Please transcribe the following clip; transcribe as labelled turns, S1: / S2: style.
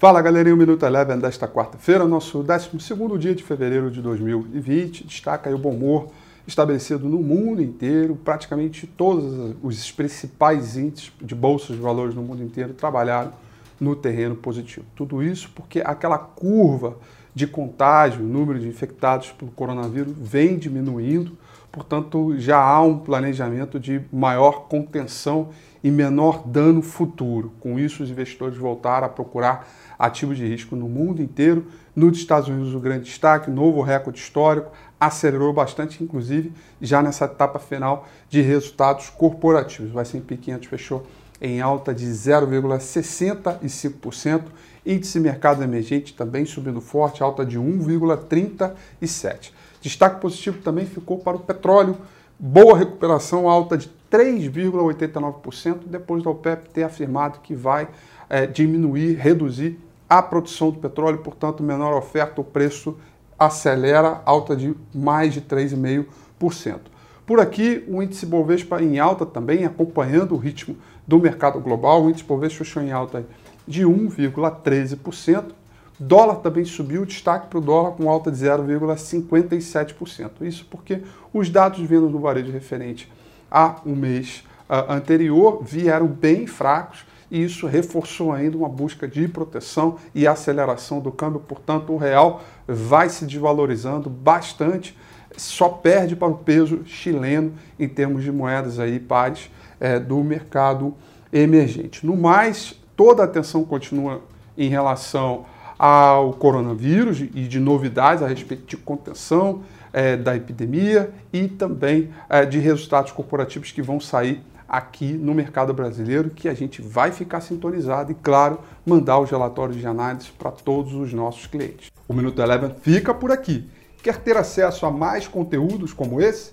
S1: Fala galerinha, o Minuto Eleven desta quarta-feira, nosso 12 dia de fevereiro de 2020. Destaca o bom humor estabelecido no mundo inteiro. Praticamente todos os principais índices de bolsas de valores no mundo inteiro trabalharam no terreno positivo. Tudo isso porque aquela curva de contágio, número de infectados pelo coronavírus vem diminuindo, portanto já há um planejamento de maior contenção e menor dano futuro. Com isso, os investidores voltaram a procurar ativos de risco no mundo inteiro. Nos Estados Unidos, o grande destaque, novo recorde histórico, acelerou bastante, inclusive já nessa etapa final de resultados corporativos. O S&P 500 fechou em alta de 0,65%. Índice mercado emergente também subindo forte, alta de 1,37%. Destaque positivo também ficou para o petróleo, boa recuperação, alta de 3,89%, depois da OPEP ter afirmado que vai é, diminuir, reduzir a produção do petróleo, portanto, menor oferta, o preço acelera, alta de mais de 3,5%. Por aqui, o índice Bovespa em alta também, acompanhando o ritmo do mercado global. O índice Bovespa fechou em alta de 1,13%. Dólar também subiu, destaque para o dólar com alta de 0,57%. Isso porque os dados de vendas varejo referente a um mês uh, anterior vieram bem fracos e isso reforçou ainda uma busca de proteção e aceleração do câmbio. Portanto, o real vai se desvalorizando bastante só perde para o peso chileno em termos de moedas aí pares é, do mercado emergente. No mais, toda a atenção continua em relação ao coronavírus e de novidades a respeito de contenção é, da epidemia e também é, de resultados corporativos que vão sair aqui no mercado brasileiro, que a gente vai ficar sintonizado e, claro, mandar os relatórios de análise para todos os nossos clientes. O Minuto Eleven fica por aqui. Quer ter acesso a mais conteúdos como esse?